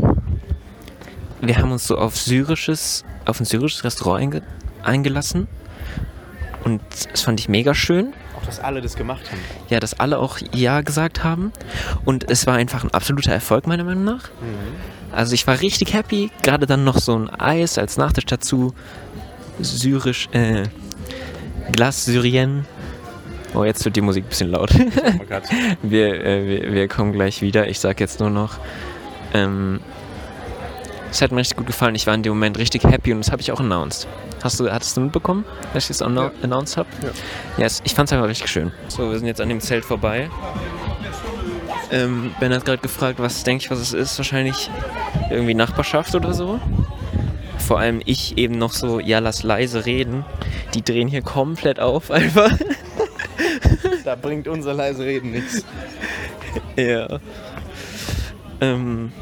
S2: wir haben uns so auf syrisches, auf ein syrisches Restaurant einge eingelassen. Und das fand ich mega schön.
S1: Auch, dass alle das gemacht haben.
S2: Ja, dass alle auch Ja gesagt haben. Und es war einfach ein absoluter Erfolg, meiner Meinung nach. Also ich war richtig happy. Gerade dann noch so ein Eis als Nachtisch dazu. Syrisch, äh, Glas Syrien. Oh, jetzt wird die Musik ein bisschen laut.
S1: Oh Gott.
S2: wir, äh, wir, wir kommen gleich wieder. Ich sag jetzt nur noch, ähm, es hat mir richtig gut gefallen. Ich war in dem Moment richtig happy und das habe ich auch announced. Hast du, hattest du mitbekommen, dass ich es
S1: Ja.
S2: announced habe?
S1: Ja.
S2: Ja, es, ich fand es einfach richtig schön. So, wir sind jetzt an dem Zelt vorbei. Ähm, ben hat gerade gefragt, was denke ich, was es ist. Wahrscheinlich irgendwie Nachbarschaft oder so. Vor allem ich eben noch so, ja, lass leise reden. Die drehen hier komplett auf einfach.
S1: Da bringt unser leise Reden nichts.
S2: Ja. Ähm,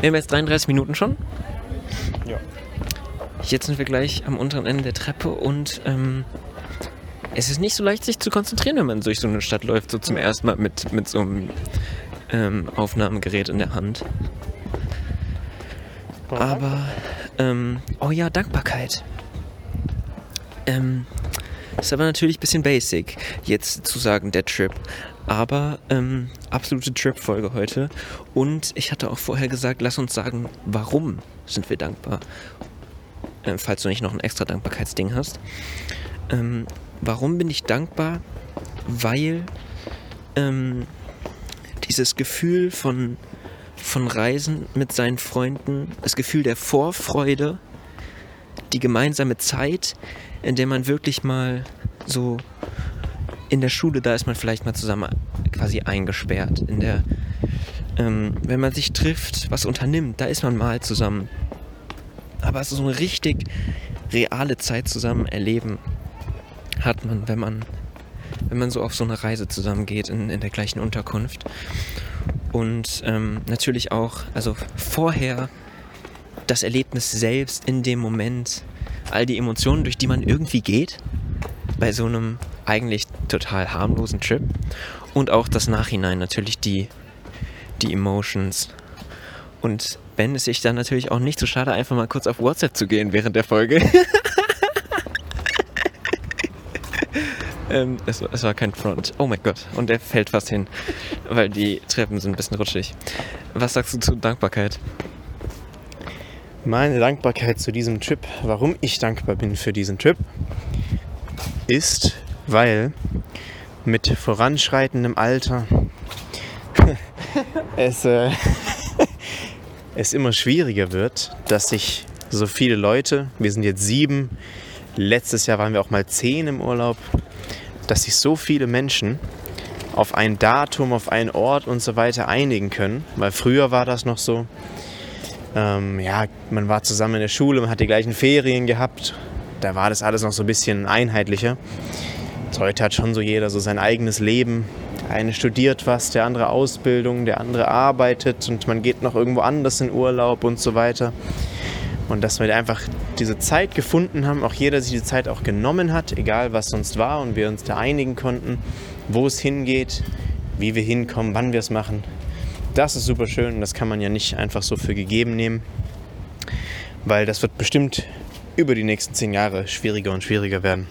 S2: wir haben jetzt 33 Minuten schon.
S1: Ja.
S2: Jetzt sind wir gleich am unteren Ende der Treppe und ähm, es ist nicht so leicht, sich zu konzentrieren, wenn man durch so eine Stadt läuft, so zum ersten Mal mit, mit so einem ähm, Aufnahmegerät in der Hand. Aber, ähm, oh ja, Dankbarkeit. Ähm, ist aber natürlich ein bisschen basic, jetzt zu sagen, der Trip. Aber ähm, absolute Trip-Folge heute. Und ich hatte auch vorher gesagt, lass uns sagen, warum sind wir dankbar. Ähm, falls du nicht noch ein extra Dankbarkeitsding hast. Ähm, warum bin ich dankbar? Weil ähm, dieses Gefühl von, von Reisen mit seinen Freunden, das Gefühl der Vorfreude, die gemeinsame Zeit, in der man wirklich mal so in der Schule, da ist man vielleicht mal zusammen quasi eingesperrt. In der, ähm, wenn man sich trifft, was unternimmt, da ist man mal zusammen. Aber so eine richtig reale Zeit zusammen erleben hat man, wenn man, wenn man so auf so eine Reise zusammengeht in, in der gleichen Unterkunft. Und ähm, natürlich auch, also vorher das Erlebnis selbst in dem Moment, all die Emotionen, durch die man irgendwie geht, bei so einem eigentlich total harmlosen Trip. Und auch das Nachhinein, natürlich die, die Emotions. Und Ben ist sich dann natürlich auch nicht so schade, einfach mal kurz auf WhatsApp zu gehen während der Folge. ähm, es, es, war kein Front. Oh mein Gott. Und er fällt fast hin, weil die Treppen sind ein bisschen rutschig. Was sagst du zu Dankbarkeit?
S1: Meine Dankbarkeit zu diesem Trip, warum ich dankbar bin für diesen Trip, ist, weil mit voranschreitendem Alter es, äh, es immer schwieriger wird, dass sich so viele Leute, wir sind jetzt sieben, letztes Jahr waren wir auch mal zehn im Urlaub, dass sich so viele Menschen auf ein Datum, auf einen Ort und so weiter einigen können. Weil früher war das noch so, ähm, ja, man war zusammen in der Schule, man hat die gleichen Ferien gehabt. Da war das alles noch so ein bisschen einheitlicher. Und heute hat schon so jeder so sein eigenes Leben. Der eine studiert was, der andere Ausbildung, der andere arbeitet und man geht noch irgendwo anders in Urlaub und so weiter. Und dass wir einfach diese Zeit gefunden haben, auch jeder sich die Zeit auch genommen hat, egal was sonst war, und wir uns da einigen konnten, wo es hingeht, wie wir hinkommen, wann wir es machen. Das ist super schön das kann man ja nicht einfach so für gegeben nehmen, weil das wird bestimmt über die nächsten zehn Jahre schwieriger und schwieriger werden.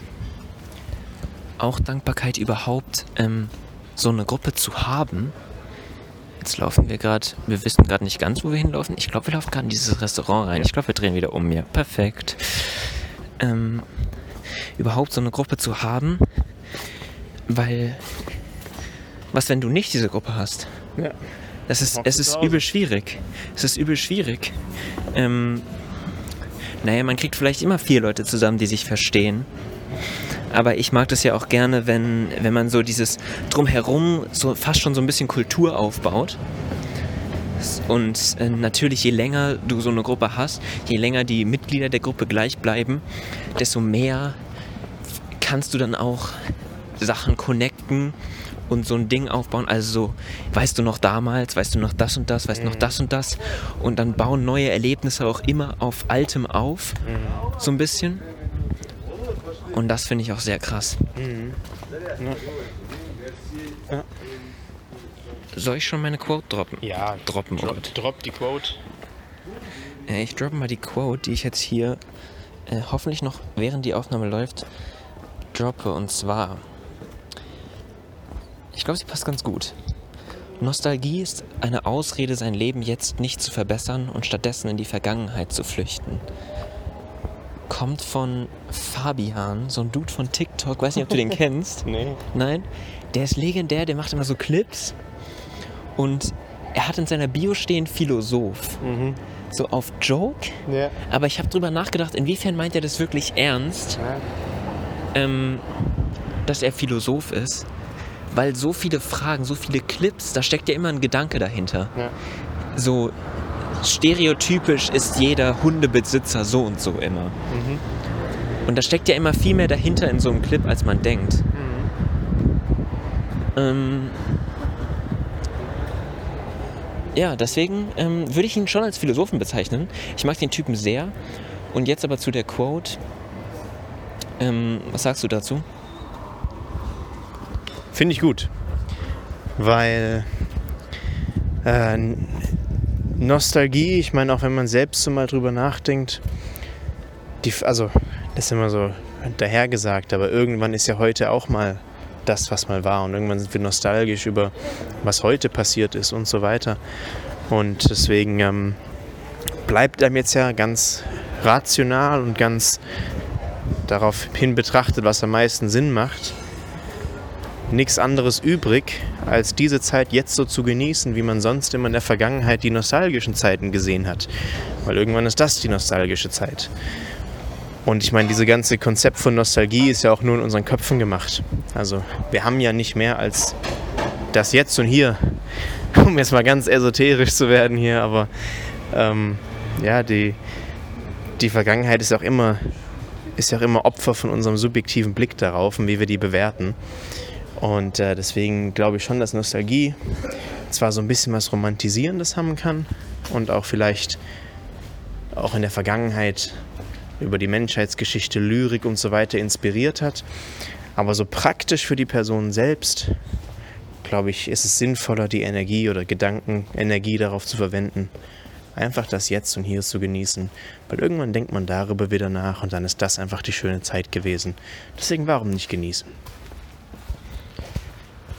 S2: Auch Dankbarkeit überhaupt, ähm, so eine Gruppe zu haben. Jetzt laufen wir gerade, wir wissen gerade nicht ganz, wo wir hinlaufen. Ich glaube, wir laufen gerade in dieses Restaurant rein. Ich glaube, wir drehen wieder um mir. Perfekt. Ähm, überhaupt so eine Gruppe zu haben, weil was, wenn du nicht diese Gruppe hast? Ja. Es ist, es ist übel schwierig. Es ist übel schwierig. Ähm, naja, man kriegt vielleicht immer vier Leute zusammen, die sich verstehen. Aber ich mag das ja auch gerne, wenn, wenn man so dieses Drumherum so fast schon so ein bisschen Kultur aufbaut. Und äh, natürlich, je länger du so eine Gruppe hast, je länger die Mitglieder der Gruppe gleich bleiben, desto mehr kannst du dann auch Sachen connecten und so ein Ding aufbauen. Also so, weißt du noch damals, weißt du noch das und das, weißt du mhm. noch das und das. Und dann bauen neue Erlebnisse auch immer auf Altem auf. Mhm. So ein bisschen. Und das finde ich auch sehr krass. Mhm. Ja. Ja. Soll ich schon meine Quote droppen?
S1: Ja,
S2: droppen.
S1: Drop, drop die Quote.
S2: Ich droppe mal die Quote, die ich jetzt hier äh, hoffentlich noch während die Aufnahme läuft, droppe. Und zwar ich glaube, sie passt ganz gut. Nostalgie ist eine Ausrede, sein Leben jetzt nicht zu verbessern und stattdessen in die Vergangenheit zu flüchten. Kommt von Fabian, so ein Dude von TikTok. Weiß nicht, ob du den kennst.
S1: Nee.
S2: Nein? Der ist legendär, der macht immer so Clips. Und er hat in seiner Bio stehen Philosoph. Mhm. So auf Joke. Ja. Aber ich habe drüber nachgedacht, inwiefern meint er das wirklich ernst, ja. ähm, dass er Philosoph ist weil so viele Fragen, so viele Clips, da steckt ja immer ein Gedanke dahinter. Ja. So stereotypisch ist jeder Hundebesitzer so und so immer. Mhm. Und da steckt ja immer viel mehr dahinter in so einem Clip, als man denkt. Mhm. Ähm, ja, deswegen ähm, würde ich ihn schon als Philosophen bezeichnen. Ich mag den Typen sehr. Und jetzt aber zu der Quote. Ähm, was sagst du dazu?
S1: Finde ich gut. Weil äh, Nostalgie, ich meine, auch wenn man selbst so mal drüber nachdenkt, die, also das ist immer so dahergesagt, aber irgendwann ist ja heute auch mal das, was mal war. Und irgendwann sind wir nostalgisch über, was heute passiert ist und so weiter. Und deswegen ähm, bleibt einem jetzt ja ganz rational und ganz darauf hin betrachtet, was am meisten Sinn macht, nichts anderes übrig, als diese Zeit jetzt so zu genießen, wie man sonst immer in der Vergangenheit die nostalgischen Zeiten gesehen hat. Weil irgendwann ist das die nostalgische Zeit. Und ich meine, dieses ganze Konzept von Nostalgie ist ja auch nur in unseren Köpfen gemacht. Also wir haben ja nicht mehr als das Jetzt und Hier, um jetzt mal ganz esoterisch zu werden hier, aber ähm, ja, die, die Vergangenheit ist auch immer ist ja auch immer Opfer von unserem subjektiven Blick darauf und wie wir die bewerten. Und äh, deswegen glaube ich schon, dass Nostalgie zwar so ein bisschen was Romantisierendes haben kann und auch vielleicht auch in der Vergangenheit über die Menschheitsgeschichte, Lyrik und so weiter inspiriert hat. Aber so praktisch für die Person selbst, glaube ich, ist es sinnvoller, die Energie oder Gedankenenergie darauf zu verwenden, einfach das Jetzt und Hier zu genießen. Weil irgendwann denkt man darüber wieder nach und dann ist das einfach die schöne Zeit gewesen. Deswegen warum nicht genießen?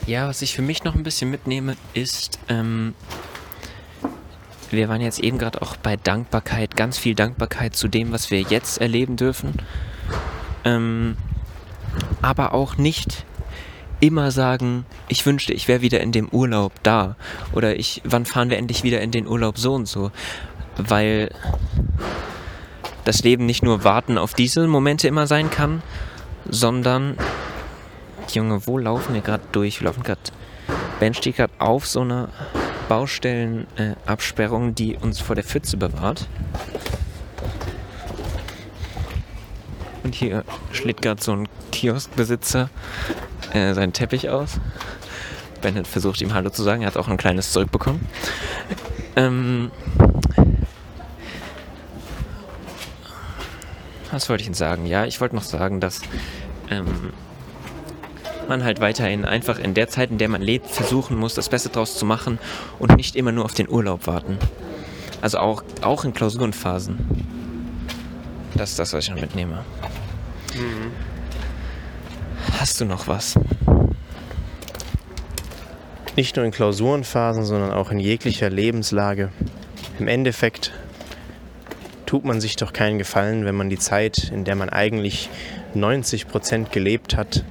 S2: Ja, was ich für mich noch ein bisschen mitnehme, ist, ähm, wir waren jetzt eben gerade auch bei Dankbarkeit, ganz viel Dankbarkeit zu dem, was wir jetzt erleben dürfen. Ähm, aber auch nicht immer sagen, ich wünschte, ich wäre wieder in dem Urlaub da. Oder ich, wann fahren wir endlich wieder in den Urlaub so und so. Weil das Leben nicht nur warten auf diese Momente immer sein kann, sondern, Junge, wo laufen wir gerade durch? Wir laufen gerade, Ben steht gerade auf so einer Baustellenabsperrung, äh, die uns vor der Pfütze bewahrt. Und hier schlägt gerade so ein Kioskbesitzer äh, seinen Teppich aus. Bennett versucht ihm Hallo zu sagen, er hat auch ein kleines zurückbekommen. Ähm, was wollte ich Ihnen sagen? Ja, ich wollte noch sagen, dass ähm, man halt weiterhin einfach in der Zeit, in der man lebt, versuchen muss, das Beste draus zu machen und nicht immer nur auf den Urlaub warten. Also auch, auch in Klausurenphasen. Das ist das, was ich noch mitnehme. Mhm. Hast du noch was?
S1: Nicht nur in Klausurenphasen, sondern auch in jeglicher Lebenslage. Im Endeffekt tut man sich doch keinen Gefallen, wenn man die Zeit, in der man eigentlich 90 Prozent gelebt hat,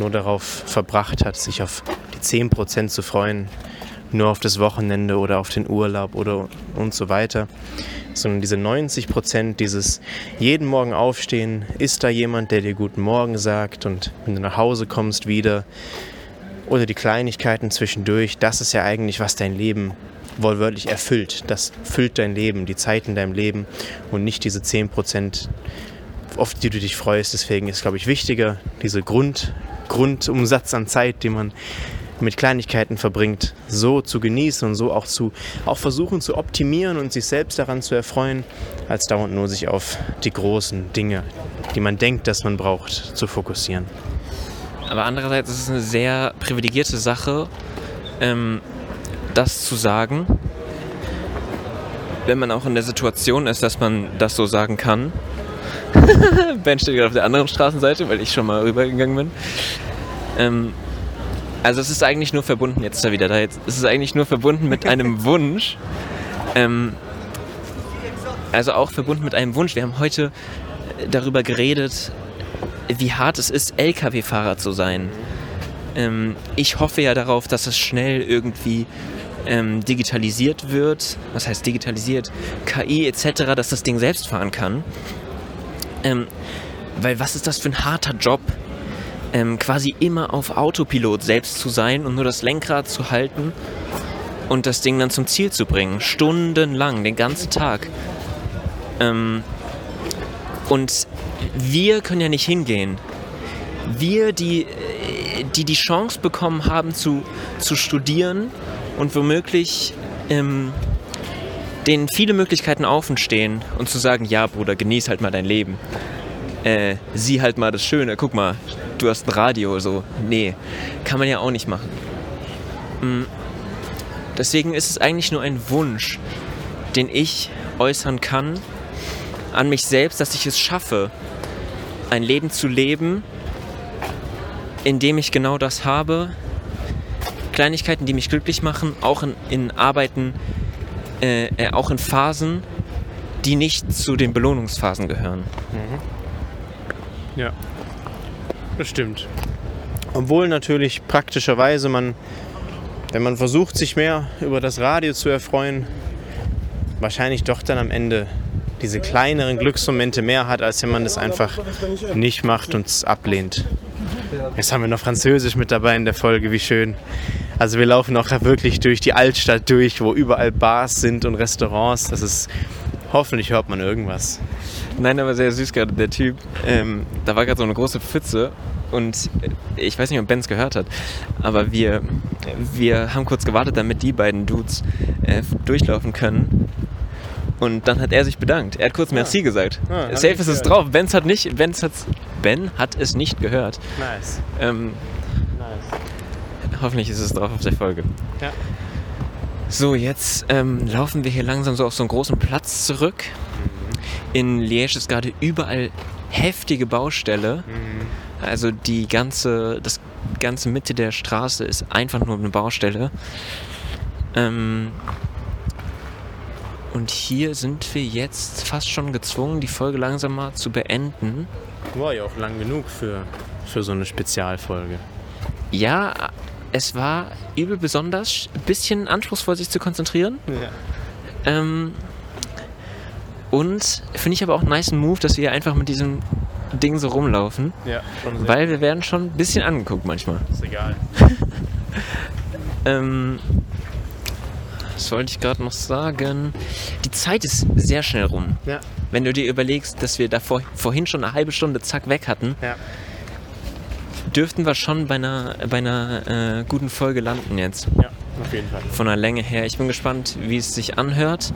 S1: nur darauf verbracht hat, sich auf die 10 Prozent zu freuen, nur auf das Wochenende oder auf den Urlaub oder und so weiter sondern diese 90 Prozent, dieses jeden Morgen aufstehen, ist da jemand, der dir guten Morgen sagt und wenn du nach Hause kommst wieder oder die Kleinigkeiten zwischendurch, das ist ja eigentlich, was dein Leben wortwörtlich erfüllt. Das füllt dein Leben, die Zeit in deinem Leben und nicht diese 10 Prozent, auf die du dich freust. Deswegen ist, glaube ich, wichtiger, diese Grund, Grundumsatz an Zeit, den man mit Kleinigkeiten verbringt, so zu genießen und so auch zu auch versuchen zu optimieren und sich selbst daran zu erfreuen, als dauernd nur sich auf die großen Dinge, die man denkt, dass man braucht, zu fokussieren.
S2: Aber andererseits ist es eine sehr privilegierte Sache, ähm, das zu sagen, wenn man auch in der Situation ist, dass man das so sagen kann. ben steht gerade auf der anderen Straßenseite, weil ich schon mal rübergegangen bin. Ähm, also es ist eigentlich nur verbunden, jetzt ist er wieder da, jetzt es ist eigentlich nur verbunden mit einem Wunsch. Ähm, also auch verbunden mit einem Wunsch. Wir haben heute darüber geredet, wie hart es ist, Lkw-Fahrer zu sein. Ähm, ich hoffe ja darauf, dass es schnell irgendwie ähm, digitalisiert wird. Was heißt digitalisiert? KI etc., dass das Ding selbst fahren kann. Ähm, weil was ist das für ein harter Job? ähm, quasi immer auf Autopilot selbst zu sein und nur das Lenkrad zu halten und das Ding dann zum Ziel zu bringen. Stundenlang, den ganzen Tag. Ähm, und wir können ja nicht hingehen. Wir, die, die die Chance bekommen haben zu, zu studieren und womöglich ähm, denen viele Möglichkeiten offen stehen und zu sagen, ja Bruder, genieß halt mal dein Leben. Äh, sieh halt mal das Schöne, guck mal, du hast ein Radio, so. Nee, kann man ja auch nicht machen. Mm. Deswegen ist es eigentlich nur ein Wunsch, den ich äußern kann an mich selbst, dass ich es schaffe, ein Leben zu leben, in dem ich genau das habe. Kleinigkeiten, die mich glücklich machen, auch in, in Arbeiten, äh, äh, auch in Phasen, die nicht zu den Belohnungsphasen gehören. Mhm.
S1: Ja. Das stimmt. Obwohl natürlich praktischerweise man, wenn man versucht, sich mehr über das Radio zu erfreuen, wahrscheinlich doch dann am Ende diese kleineren Glücksmomente mehr hat, als wenn man das einfach nicht macht und es ablehnt. Jetzt haben wir noch Französisch mit dabei in der Folge, wie schön. Also wir laufen auch wirklich durch die Altstadt durch, wo überall Bars sind und Restaurants. Das ist, hoffentlich hört man irgendwas.
S2: Nein, aber sehr süß gerade, der Typ. Ähm, da war gerade so eine große Pfütze und ich weiß nicht, ob Ben es gehört hat, aber wir, wir haben kurz gewartet, damit die beiden Dudes äh, durchlaufen können. Und dann hat er sich bedankt. Er hat kurz Merci gesagt.
S1: Ah, hab
S2: Safe ist es drauf. Ben's hat nicht, Ben's hat's, Ben hat es nicht gehört.
S1: Nice.
S2: Ähm,
S1: Nice.
S2: Hoffentlich ist es drauf auf der Folge.
S1: Ja.
S2: So, jetzt ähm, laufen wir hier langsam so auf so einen großen Platz zurück. In Liège ist gerade überall heftige Baustelle.
S1: Mhm.
S2: Also die ganze, das ganze Mitte der Straße ist einfach nur eine Baustelle. Ähm, und hier sind wir jetzt fast schon gezwungen, die Folge langsam mal zu beenden.
S1: War ja auch lang genug für, für so eine Spezialfolge.
S2: Ja, es war übel besonders, ein bisschen anspruchsvoll sich zu konzentrieren.
S1: Ja.
S2: Ähm, und finde ich aber auch einen nice Move, dass wir einfach mit diesem Ding so rumlaufen.
S1: Ja, schon.
S2: Weil wir werden schon ein bisschen angeguckt manchmal.
S1: ist egal.
S2: Ähm, was wollte ich gerade noch sagen? Die Zeit ist sehr schnell rum.
S1: Ja.
S2: Wenn du dir überlegst, dass wir da vor, vorhin schon eine halbe Stunde zack weg hatten,
S1: Ja.
S2: Dürften wir schon bei einer, bei einer äh, guten Folge landen jetzt.
S1: Ja, auf jeden Fall.
S2: Von der Länge her. Ich bin gespannt, wie es sich anhört.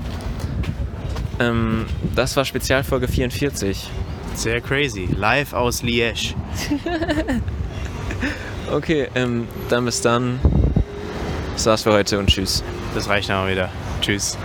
S2: Ähm, das war Spezialfolge 44.
S1: Sehr crazy. Live aus Liège.
S2: Okay, ähm, dann bis dann. Das war's für heute und tschüss.
S1: Das reicht aber wieder. Tschüss.